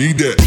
need that.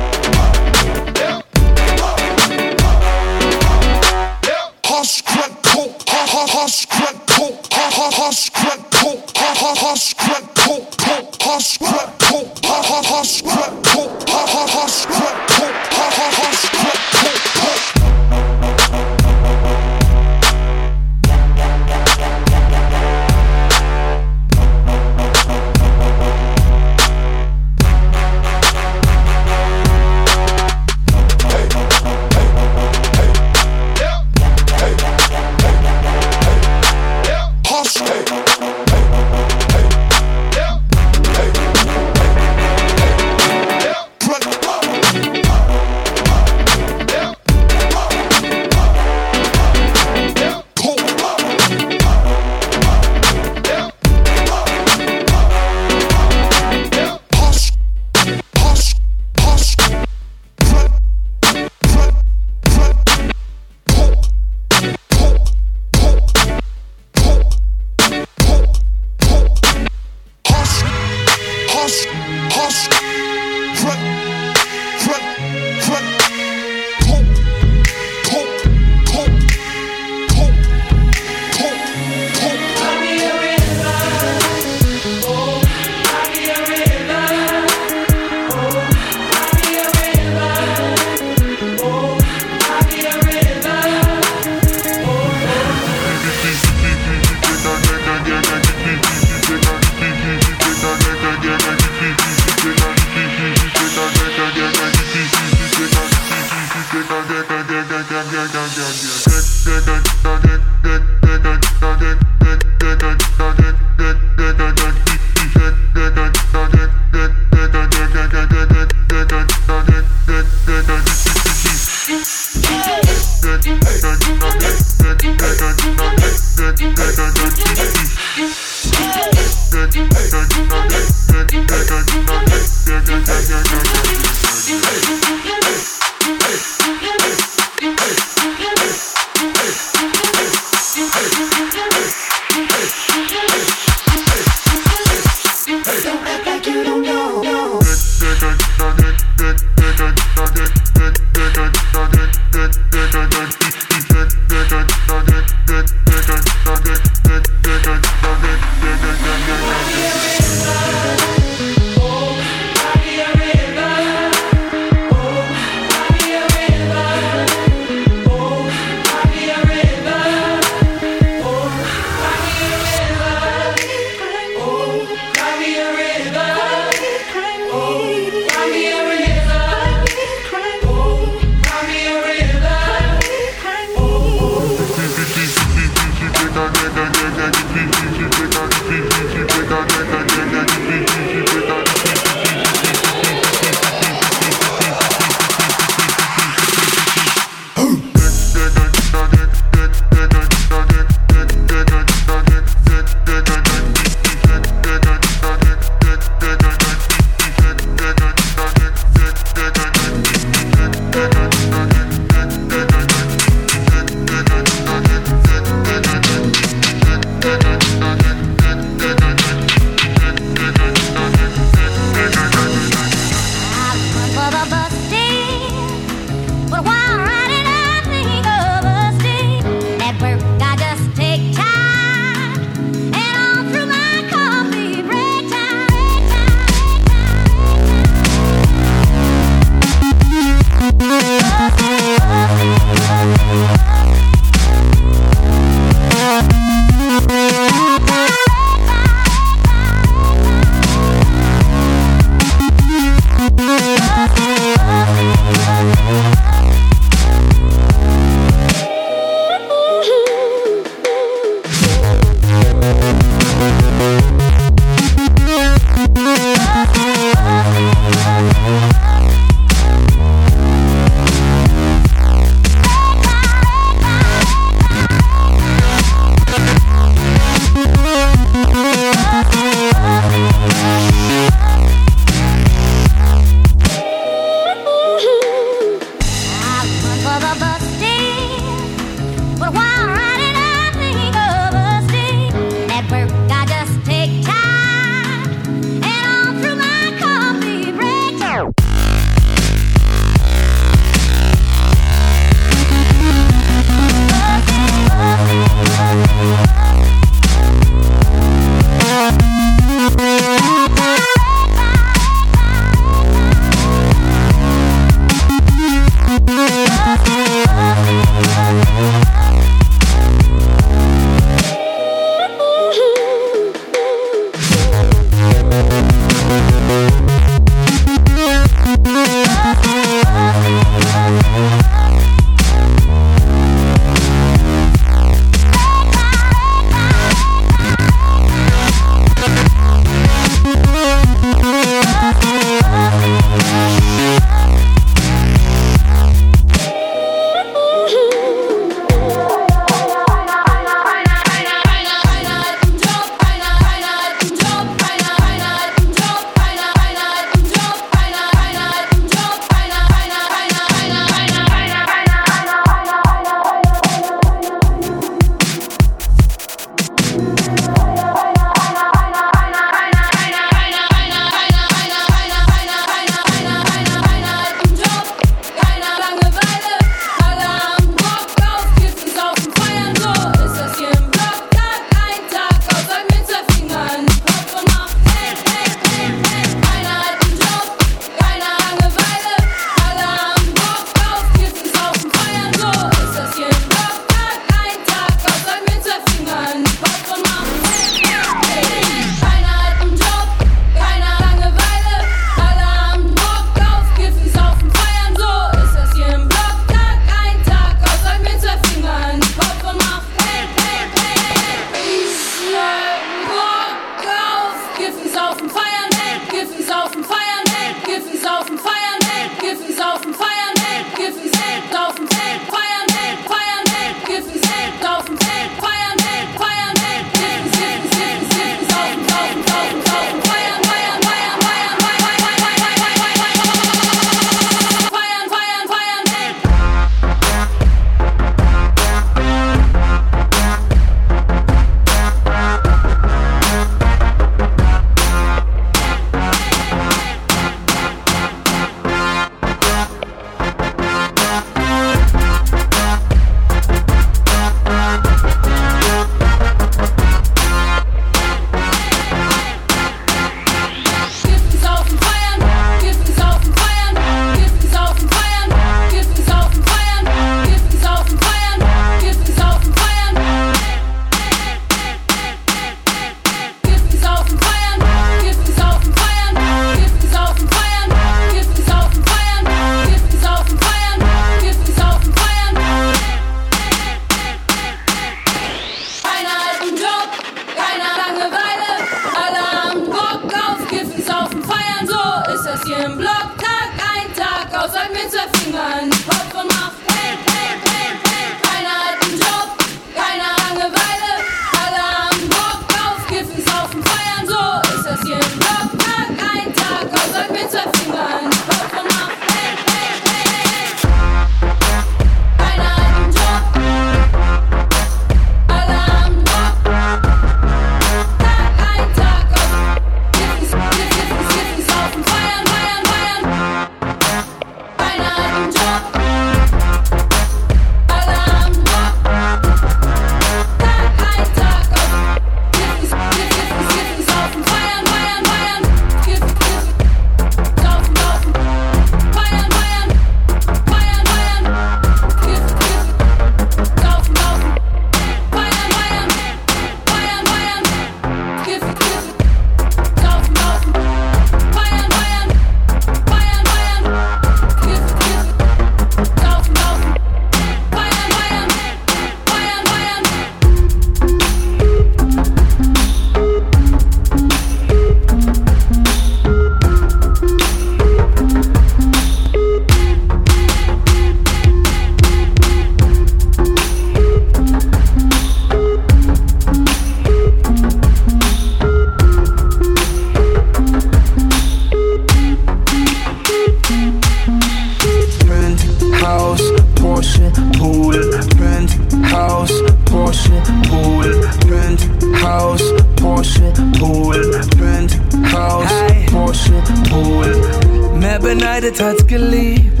leidet, hat geliebt.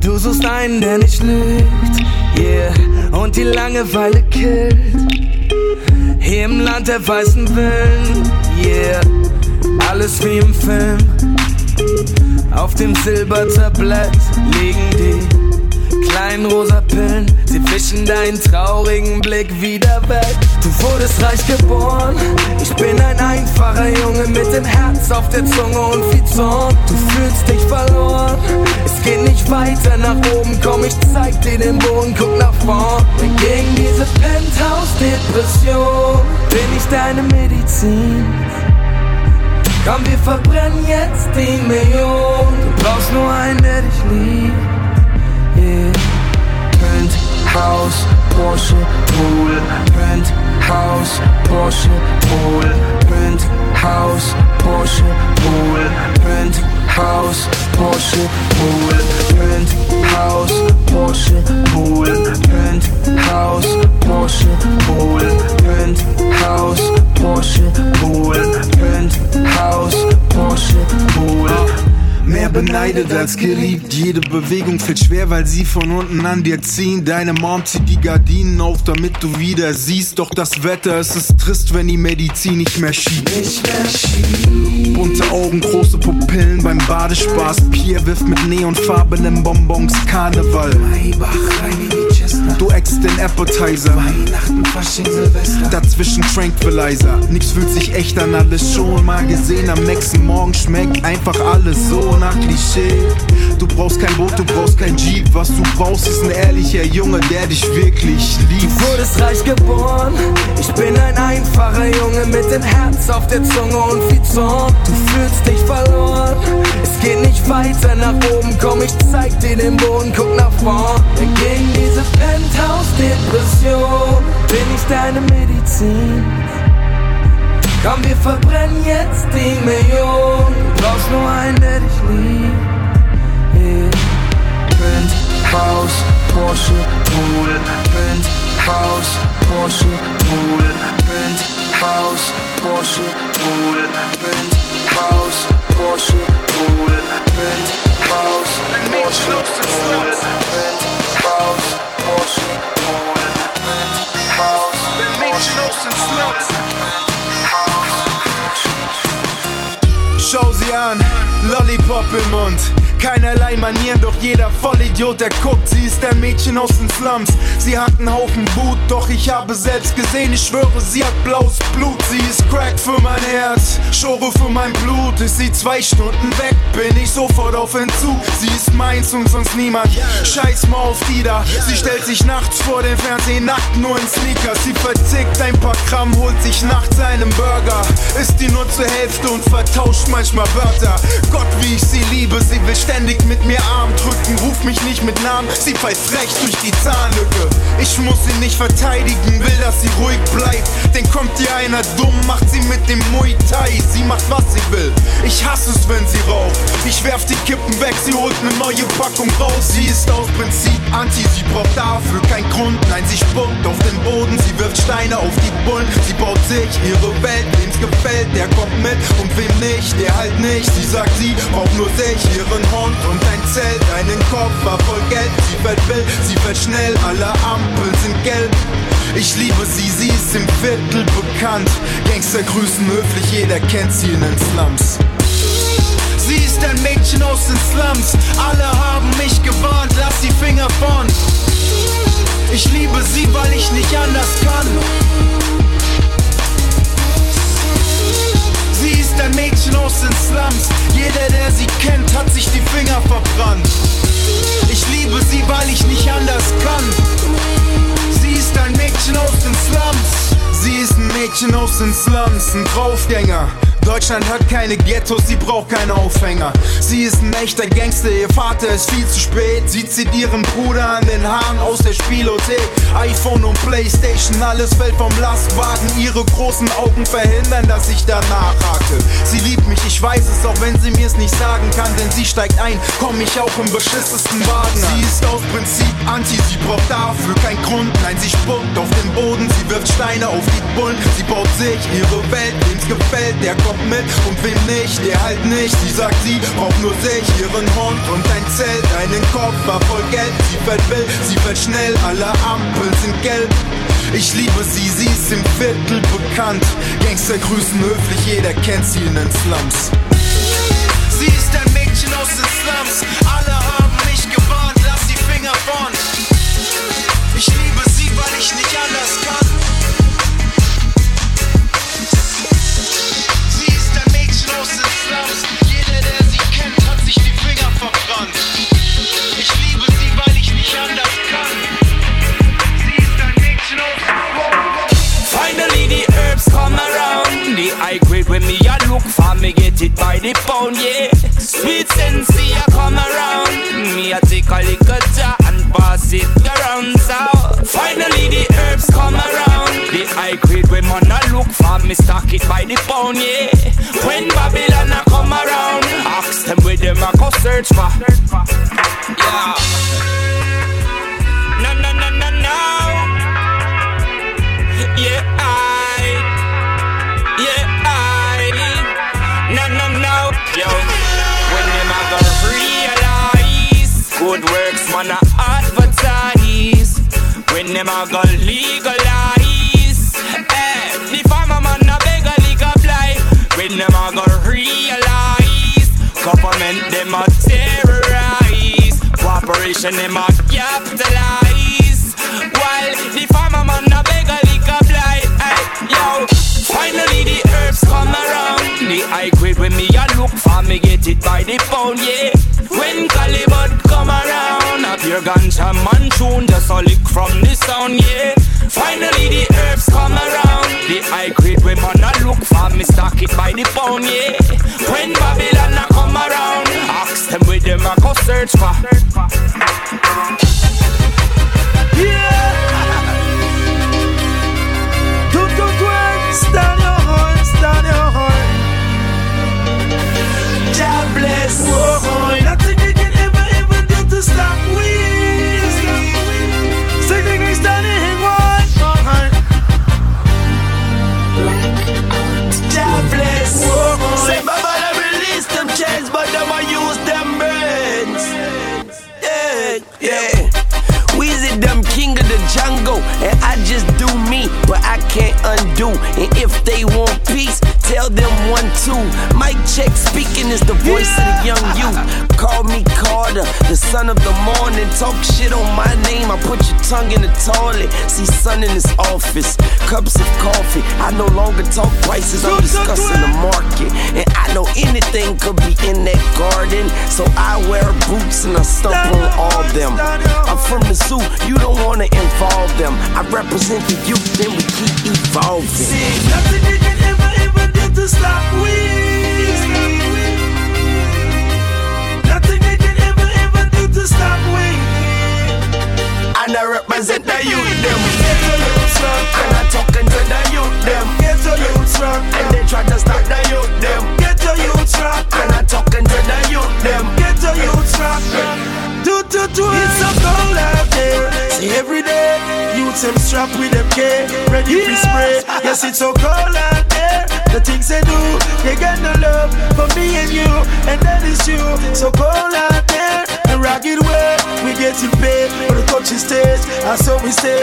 Du suchst einen, der nicht lügt, yeah. Und die Langeweile killt. Hier im Land der weißen Willen, yeah. Alles wie im Film. Auf dem Silbertablett liegen die kleinen rosa Pillen. Sie fischen deinen traurigen Blick wieder weg. Du wurdest reich geboren. Ich bin ein einfacher Junge mit dem Herz auf der Zunge und viel Zorn. Du fühlst dich verloren. Es geht nicht weiter nach oben. Komm, ich zeig dir den Boden, guck nach vorn. Gegen diese Penthouse-Depression bin ich deine Medizin. Komm, wir verbrennen jetzt die Million. Du brauchst nur einen, der dich liebt. Yeah. Penthouse, Porsche, Pool, Penthouse. House Porsche, Pool, print. House Porsche, Pool, print. House Porsche, Pool, print. House Porsche, Pool, print. House Porsche, Pool, Penthouse, Porsche, Pool, Penthouse, Porsche, Pool. mehr beneidet als geliebt. Jede Bewegung fällt schwer, weil sie von unten an dir ziehen. Deine Mom zieht die Gardinen auf, damit du wieder siehst. Doch das Wetter, es ist trist, wenn die Medizin nicht mehr schiebt. Bunte Augen, große Pupillen beim Badespaß. Pierre wirft mit neonfarbenen Bonbons Karneval. Maybach, Du ex den Appetizer. Weihnachten, Fasching, Silvester. Dazwischen Tranquilizer. Nix fühlt sich echt an, alles schon mal gesehen. Am nächsten Morgen schmeckt einfach alles so nach Klischee. Du brauchst kein Boot, du brauchst kein Jeep. Was du brauchst, ist ein ehrlicher Junge, der dich wirklich liebt. Du wurdest reich geboren. Ich bin ein einfacher Junge mit dem Herz auf der Zunge und viel Zorn. Du fühlst dich verloren. Es geht nicht weiter nach oben, komm, ich zeig dir den Boden, guck nach vorn. Gegen diese Penthouse-Depression bin ich deine Medizin. Komm, wir verbrennen jetzt die Million. Brauchst nur einen, der dich liebt. Yeah. Penthouse, Porsche, Pool. Penthouse, Porsche, Pool. Penthouse, Porsche, Pool. Penthouse, Porsche, Pool. Porsche, Pool. Penthouse, Porsche, Pool. Penthouse, Porsche, Pool. Schau sie an, Lollipop im Mund. Keinerlei Manieren, doch jeder Vollidiot, der guckt, sie ist der Mädchen aus den Slums. Sie hat einen Haufen Wut, doch ich habe selbst gesehen, ich schwöre, sie hat blaues Blut. Sie ist Crack für mein Herz, Schore für mein Blut. Ist sie zwei Stunden weg, bin ich sofort auf Entzug. Sie ist meins und sonst niemand. Scheiß mal auf die da. Sie stellt sich nachts vor dem Fernsehen, nackt nur in Sneakers. Sie verzickt ein paar Gramm, holt sich nachts einen Burger. Ist die nur zur Hälfte und vertauscht manchmal Wörter. Gott, wie ich sie liebe, sie will ständig mit mir Arm drücken. Ruf mich nicht mit Namen, sie pfeift recht durch die Zahnlücke. Ich muss sie nicht verteidigen, will, dass sie ruhig bleibt. Denn kommt ihr einer dumm, macht sie mit dem Muay Thai. Sie macht, was sie will. Ich hasse es, wenn sie raucht. Ich werf die Kippen weg, sie holt eine neue Packung raus. Sie ist aus Prinzip anti, sie braucht dafür keinen Grund. Nein, sie spuckt auf den Boden, sie wirft Steine auf die Bullen. Sie baut sich ihre Welt, wem's gefällt, der kommt mit. Und wem nicht, der halt nicht. Sie sagt, sie braucht nur sich, ihren Hund und ein Zelt, einen Koffer voll Geld. Sie fährt wild, sie fährt schnell, alle Ampeln sind gelb. Ich liebe sie, sie ist im Viertel bekannt. Gangster grüßen höflich, jeder kennt sie in den Slums. Sie ist ein Mädchen aus den Slums. Alle haben mich gewarnt, lass die Finger vorn. Ich liebe sie, weil ich nicht anders kann. Sie ist ein Mädchen aus den Slums. Jeder, der sie kennt, hat sich die Finger verbrannt. Ich liebe sie, weil ich nicht anders kann. Sie ist ein Mädchen aus den Slums. Sie ist ein Mädchen aus den Slums, ein Draufgänger. Deutschland hat keine Ghettos, sie braucht keine Aufhänger. Sie ist ein echter Gangster, ihr Vater ist viel zu spät. Sie zieht ihren Bruder an den Haaren aus der Spielothek. iPhone und Playstation, alles fällt vom Lastwagen. Ihre großen Augen verhindern, dass ich danach hake. Sie liebt mich, ich weiß es, auch wenn sie mir's nicht sagen kann. Denn sie steigt ein, komm ich auch im beschissesten Wagen. Sie ist aus Prinzip anti, sie braucht dafür keinen Grund. Nein, sie spuckt auf den Boden, sie wirft Steine auf die Bullen. Sie baut sich ihre Welt, wem's gefällt, der kommt mit. Und wem nicht, der halt nicht. Sie sagt, sie braucht nur sich, ihren Hund und ein Zelt, einen Koffer voll Geld. Sie fährt wild, sie fährt schnell, alle Ampeln sind gelb. Ich liebe sie, sie ist im Viertel bekannt. Gangster grüßen höflich, jeder kennt sie in den Slums. Sie ist ein Mädchen aus den Slums. The pound, yeah. Sweet sensei a come around. Me a take a little jar and pass it around. So finally the herbs come around. The high grade when man a look for me stock it by the pound, yeah. When Babylon a come around, ask them where them a go search for. Yeah. Good works, man, a advertise. When them a go legalize, eh, the farmer man a beg a up life. When them a go realize, government them a terrorize. Cooperation them a capitalize. While the farmer man a beg a up life. Hey, yo, finally the herbs come around. The high grade when me a look for me get it by the pound, yeah. When Calibut come around, a pure ganja man tune just a lick from the sound, yeah. Finally the herbs come around. The high grade when man a look for me stock it by the pound, yeah. When Babylon a come around. ask them with them I go search for. Yeah. Do do stand the and I just do me, but I can't undo. And if they want peace, tell them one two. Mike check speaking is the voice of the young youth. Call me Carter, the son of the morning. Talk shit on my name, I put your tongue in the toilet. See sun in his office, cups of coffee. I no longer talk prices, I'm discussing the market. And I know anything could be in that garden, so I wear boots and I stomp on all them. I'm from the zoo, you don't wanna involve them. I represent the youth, then we keep evolving. See, nothing represent the youth, them. Get to youth strong, And I talking to the youth, them. get to youth And they try to stop the youth, them. get to youth strong, And I talking to the youth, them. get to youth strong. Do do do, it's so cold out there. See every day, youths them strapped with them K, ready to spray. Yes, it's so cold out there. The things they do, they got no love for me and you, and that is you. So cold out there, the ragged way, we getting paid for the country stage, and so we stay.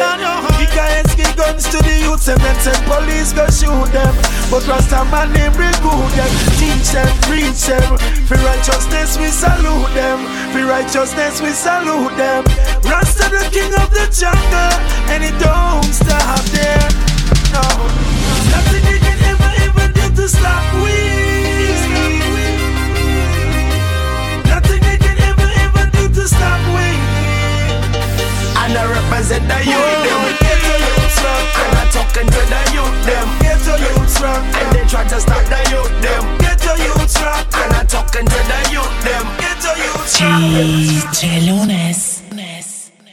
Ikaenski guns to the youths, and then send police go shoot them. But Rasta man name recruit them, teach them, preach them. For righteousness we salute them, for righteousness we salute them. Rasta the king of the jungle, and it don't stop there. No,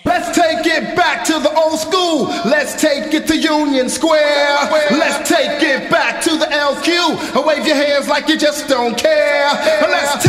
Let's take it back to the old school. Let's take it to Union Square. Let's take it back to the LQ. Wave your hands like you just don't care. Let's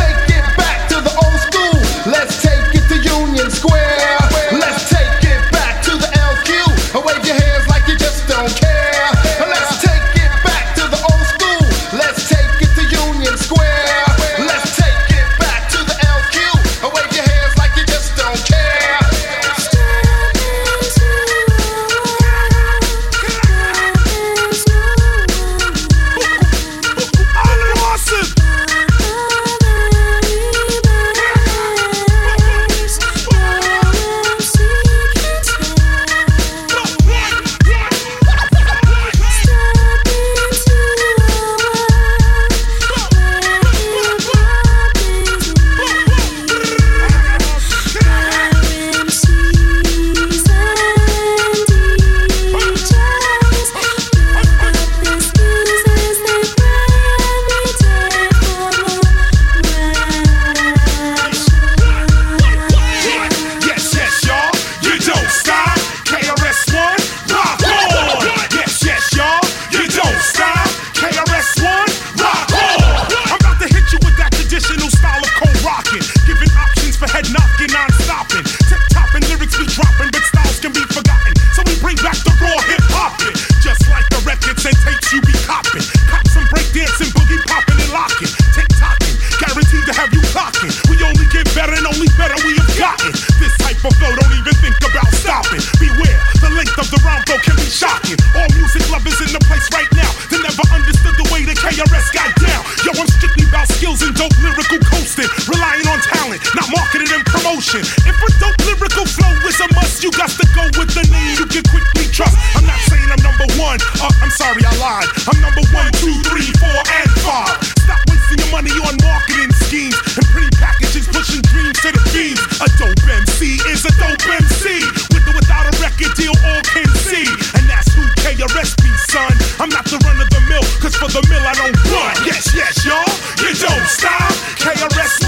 marketing. If a dope lyrical flow is a must, you got to go with the name you can quickly trust. I'm not saying I'm number one. Uh, I'm sorry, I lied. I'm number one, two, three, four, and five. Stop wasting your money on marketing schemes and pretty packages pushing dreams to the fiends. A dope MC is a dope MC. With or without a record deal, all can see. And that's who KRS be, son. I'm not the run of the mill, cause for the mill I don't run. Yes, yes, y'all, you don't stop. KRS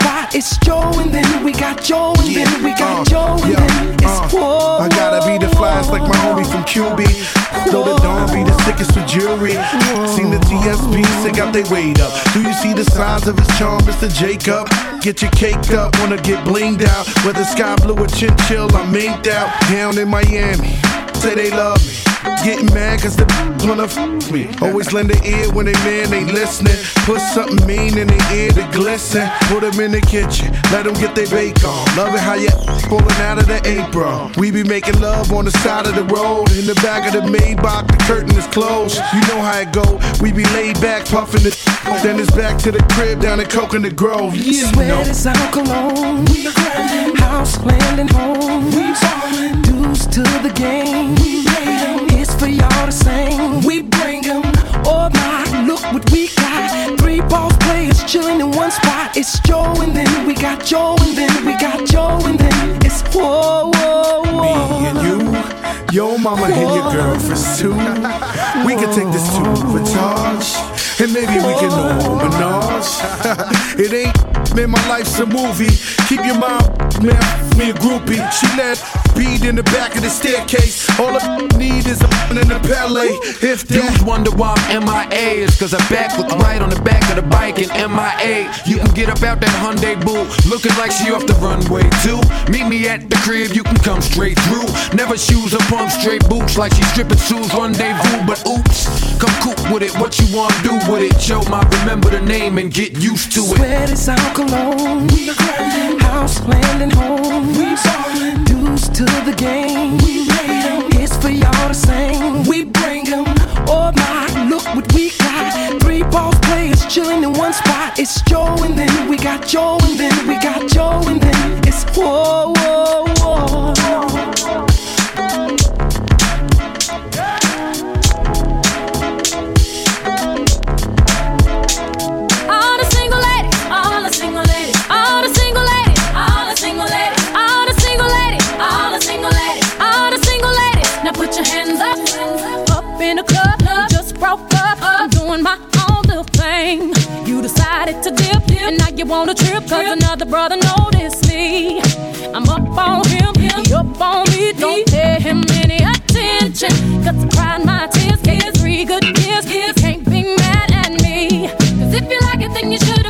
spot. It's Joe and then we got Joe and yeah. then we got uh, Joe and then it's uh. I gotta be the flyest like my homie from QB. Though the dawn be the sickest with jewelry. Seen the TSB, they got they weight up. Do you see the signs of his charm, Mr. Jacob? Get your caked up, wanna get blinged out. Whether sky blue or chinchilla. I'm minked out. Down in Miami, say they love me. Getting mad cause the wanna f me. Always lend an ear when they man ain't listening. Put something mean in their ear to glisten. Put them in the kitchen, let them get their bake on. Love it how you falling out of the apron. We be making love on the side of the road. In the back of the Maybach, the curtain is closed. You know how it go. We be laid back, puffing the Then it's back to the crib down in Coconut Grove. You Sweat know. is out cologne. We house home. We Dues to the game. We for y'all to sing. We bring them. all my, look what we got. Three ball players chilling in one spot. It's Joe and then we got Joe and then we got Joe and then it's whoa, whoa, whoa. Me and you, your mama whoa. and your girlfriends too. we can take this to the charge and maybe we can all oh. menage. it ain't man, my life's a movie. Keep your mind, man, me a groupie. She let bead in the back of the staircase. All I need is a in the ballet. If dudes wonder why I'm MIA, it's cause I back look right on the back of the bike and MIA. You can get up out that Hyundai boot, looking like she off the runway too. Meet me at the crib, you can come straight through. Never shoes or pump straight boots like she stripping shoes rendezvous. But oops, come coop with it. What you wanna do? With it? Joe, my remember the name and get used to it. Sweat is our cologne. We House, land, and home. We Dues to the game. We It's for y'all to sing. We bring 'em. Oh my, look what we got. Three ball players chilling in one spot. It's Joe and then we got Joe and then we got Joe and then it's whoa, whoa, whoa. I'm my own little thing. You decided to dip, and now you wanna trip, cause another brother noticed me. I'm up on him, he up on me. Don't pay him any attention, cause I cried my tears, gave three good years. You can't be mad at me. Cause if you like it, then you should've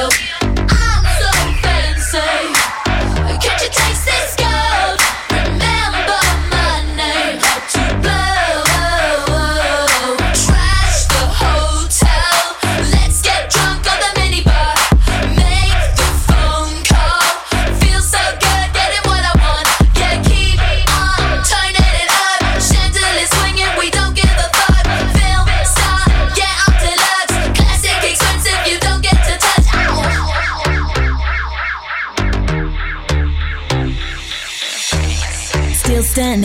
radio.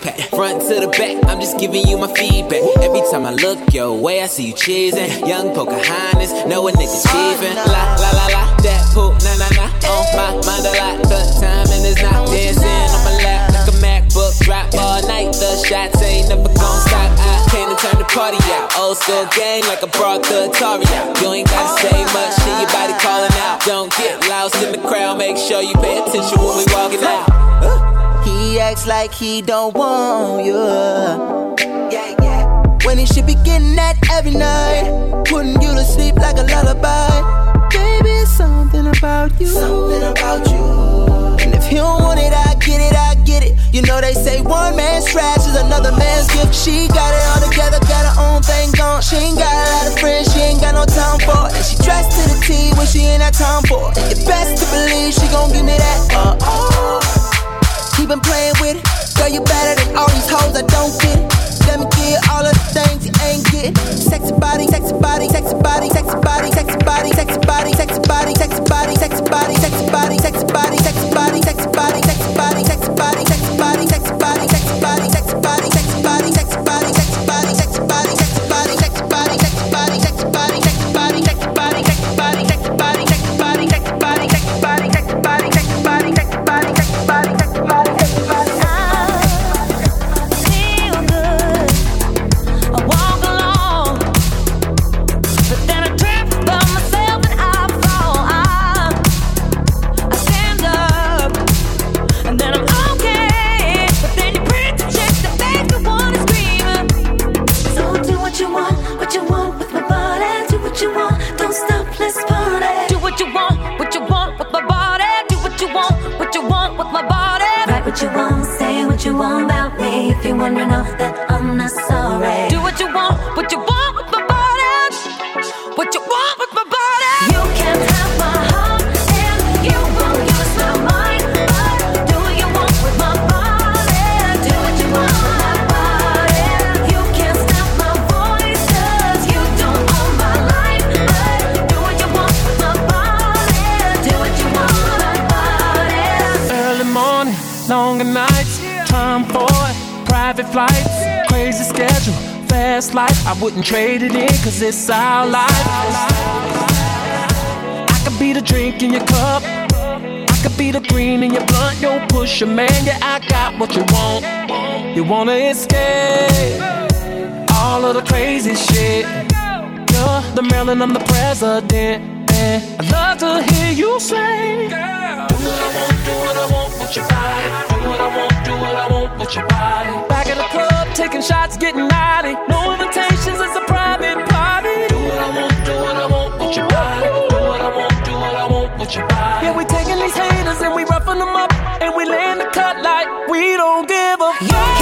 Pack. Front to the back, I'm just giving you my feedback. Every time I look your way, I see you cheesing. Young Pocahontas, know a nigga's cheesing. La la la la, that poop, na na na. On my mind a lot, the timing is not dancing on my lap like a MacBook. Drop all night, the shots ain't never gon' stop. I came to turn the party out. Old school game like I brought the Atari out. You ain't gotta say much, shit, your body calling out. Don't get lost in the crowd, make sure you pay attention when we walking out. Acts like he don't want you. Yeah, yeah. When he should be getting that every night, putting you to sleep like a lullaby. Baby, something about you. Something about you. And if he don't want it, I get it, I get it. You know they say one man's trash is another man's gift. She got it all together, got her own thing going. She ain't got a lot of friends, she ain't got no time for it. And she dressed to the T when she ain't that time for it. You best to believe she gon' give me that. Uh oh. He been playing with it. Girl, you better than all these hoes, I don't get it. Let me get all of the things you ain't getting. Sexy body, sexy body, sexy body, sexy body, sexy body, sexy body, sexy body, sexy body, sexy body, sexy body, sexy body, sexy body, sexy body, sexy body, sexy body, sexy body, sexy life. I wouldn't trade it in, cause it's our life. I could be the drink in your cup. I could be the green in your blunt. Yo, push a man, yeah, I got what you want. You wanna escape all of the crazy shit. You're the Marilyn, I'm the president. I'd love to hear you say, Do what I want, do what I want with your body. Do what I want, do what I want with your body. Back in the club, taking shots, getting naughty. No invitations, it's a private party. Do what I want, do what I want with your body. Do what I want, do what I want with your body. Yeah, we taking these haters and we roughing them up. And we laying the cut like we don't give a fuck.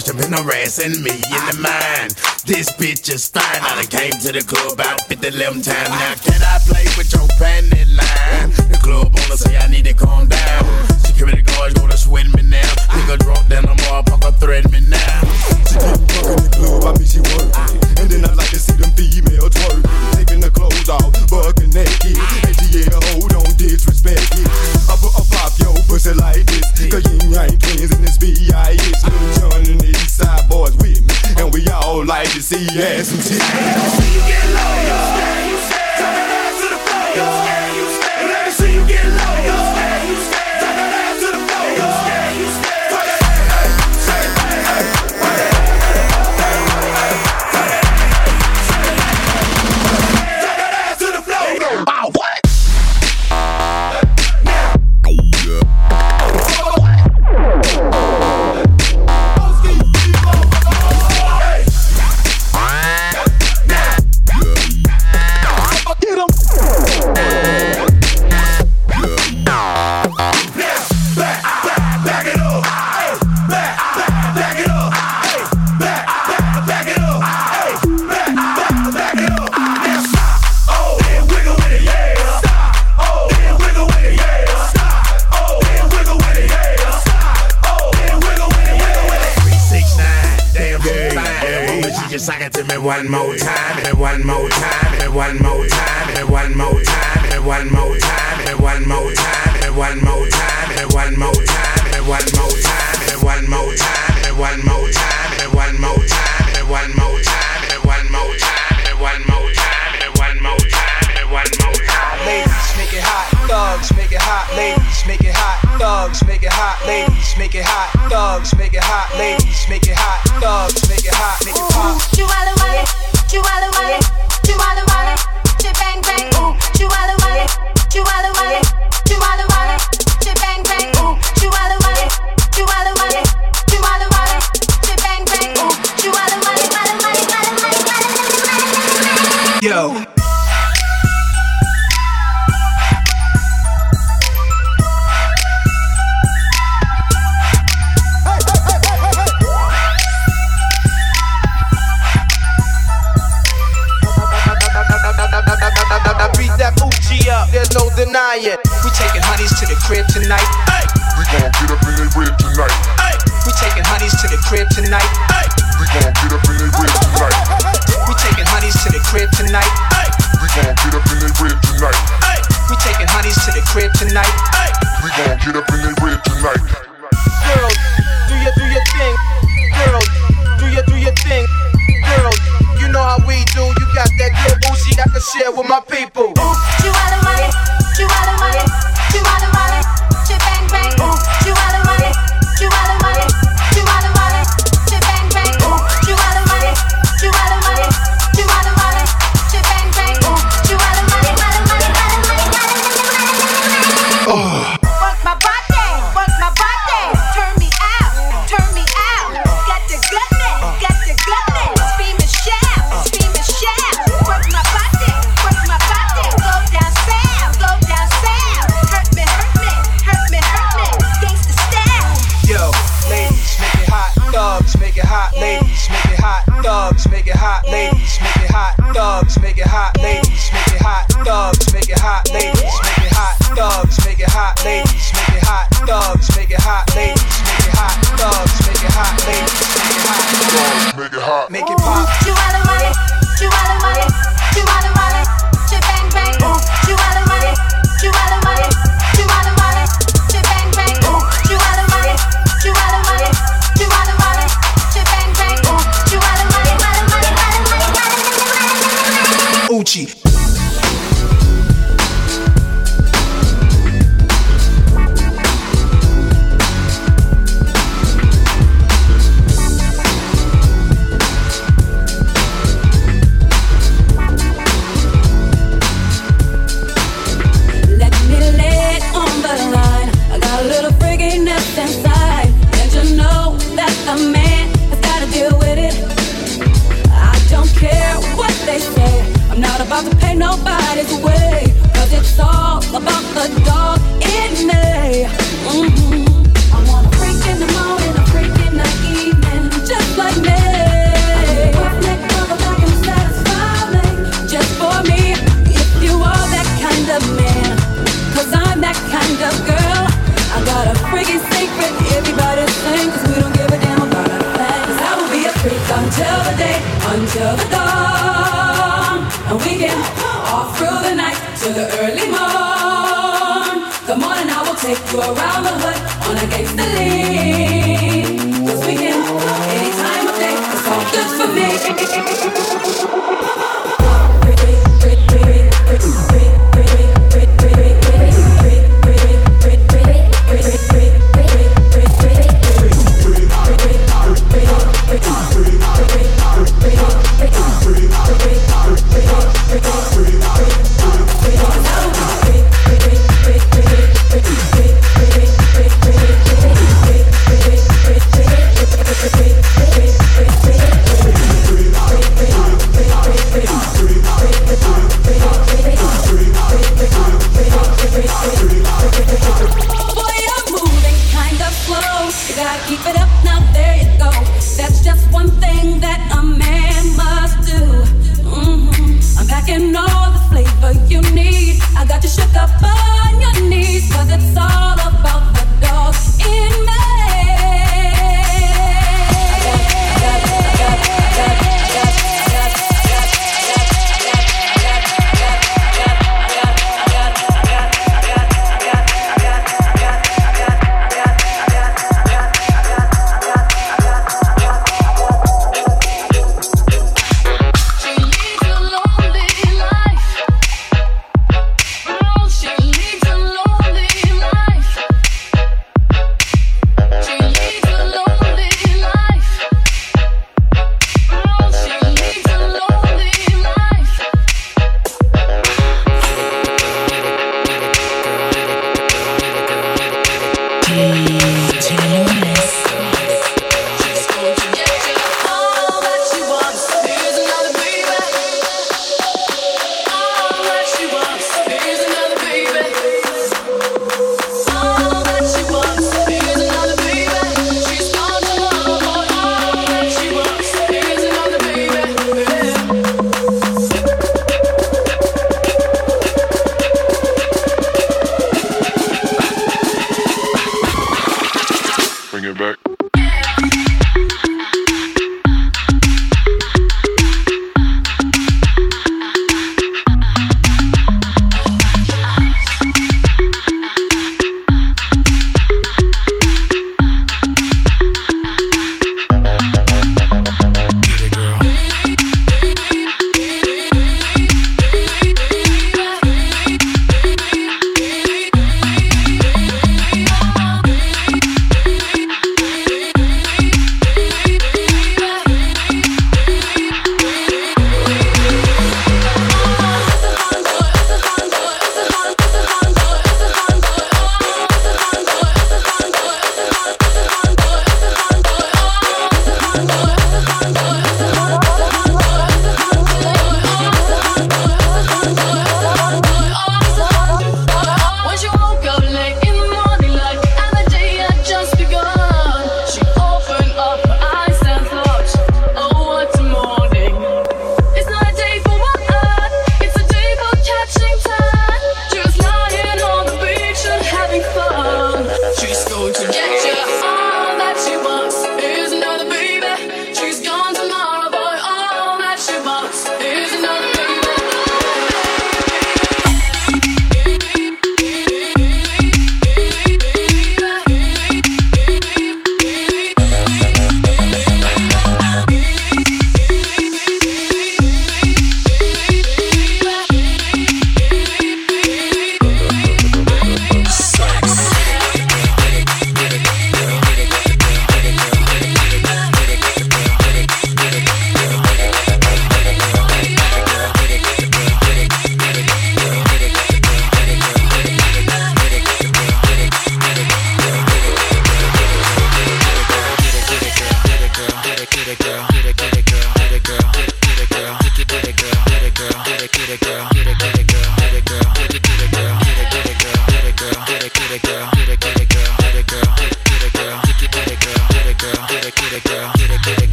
Worshiping, harassing me in the mind. This bitch is fine. I done came to the club about 50 11 times. Now, can I play with your panty line? The club owner say I need to calm down. Security guards gonna sweat me now. Nigga drop down the mall, a thread me now. She keep fucking the club, I mean she work. And then I like to see them female twerk. Taking the clothes off, bucking naked. yeah hold on, disrespect me. CCS. One more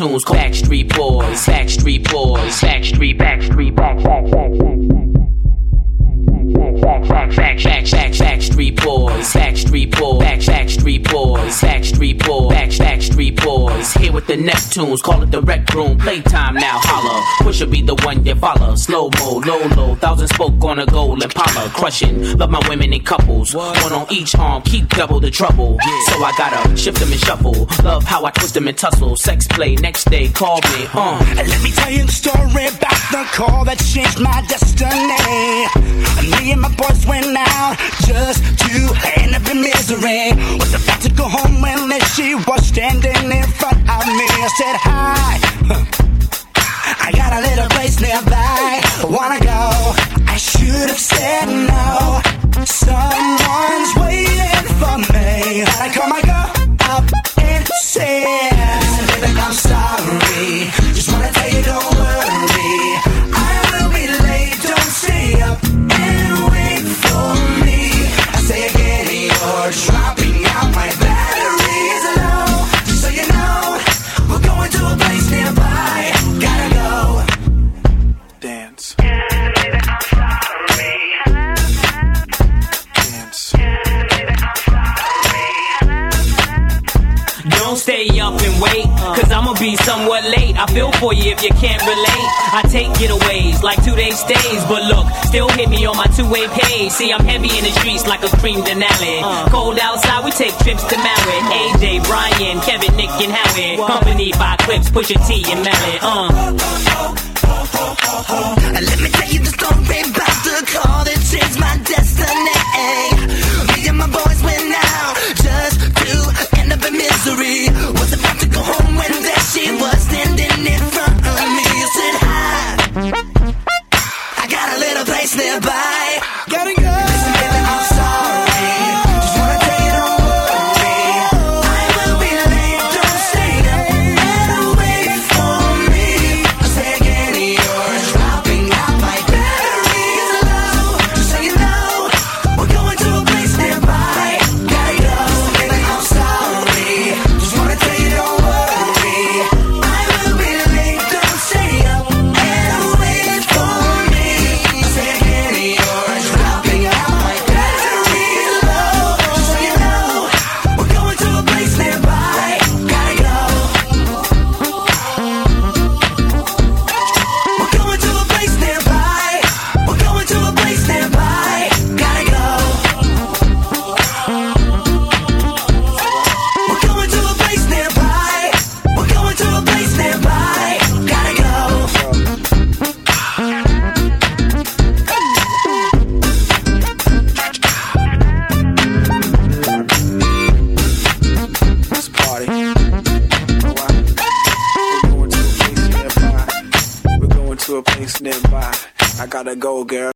with the Neptunes, call Backstreet Boys, Backstreet Boys, Backstreet, Backstreet, back, back, back, back. Back, back, back, back, back, Backstreet Boys, Backstreet Boys, back, Backstreet Boys, Backstreet Boys, back, Backstreet Boys. Here with the Neptunes, call it one on each arm, keep double the trouble. So I gotta shift them and shuffle. Love how I twist them and tussle. Sex play next day, call me, uh. Let me tell you the story about the call that changed my destiny. Me and my boys went out just to end up in misery. Was about to go home when she was standing in front of me. I said hi. I got a little place nearby. Wanna go? I should have said no. Someone's waiting for me. I call my girl up and said, way page. See, I'm heavy in the streets like a cream Denali. Cold outside, we take trips to Maryland. AJ, Brian, Kevin, Nick, and Howard. Company by Clipse, Pusha T, and Malice. Uh. And let me tell you the story about the call that changed my destiny.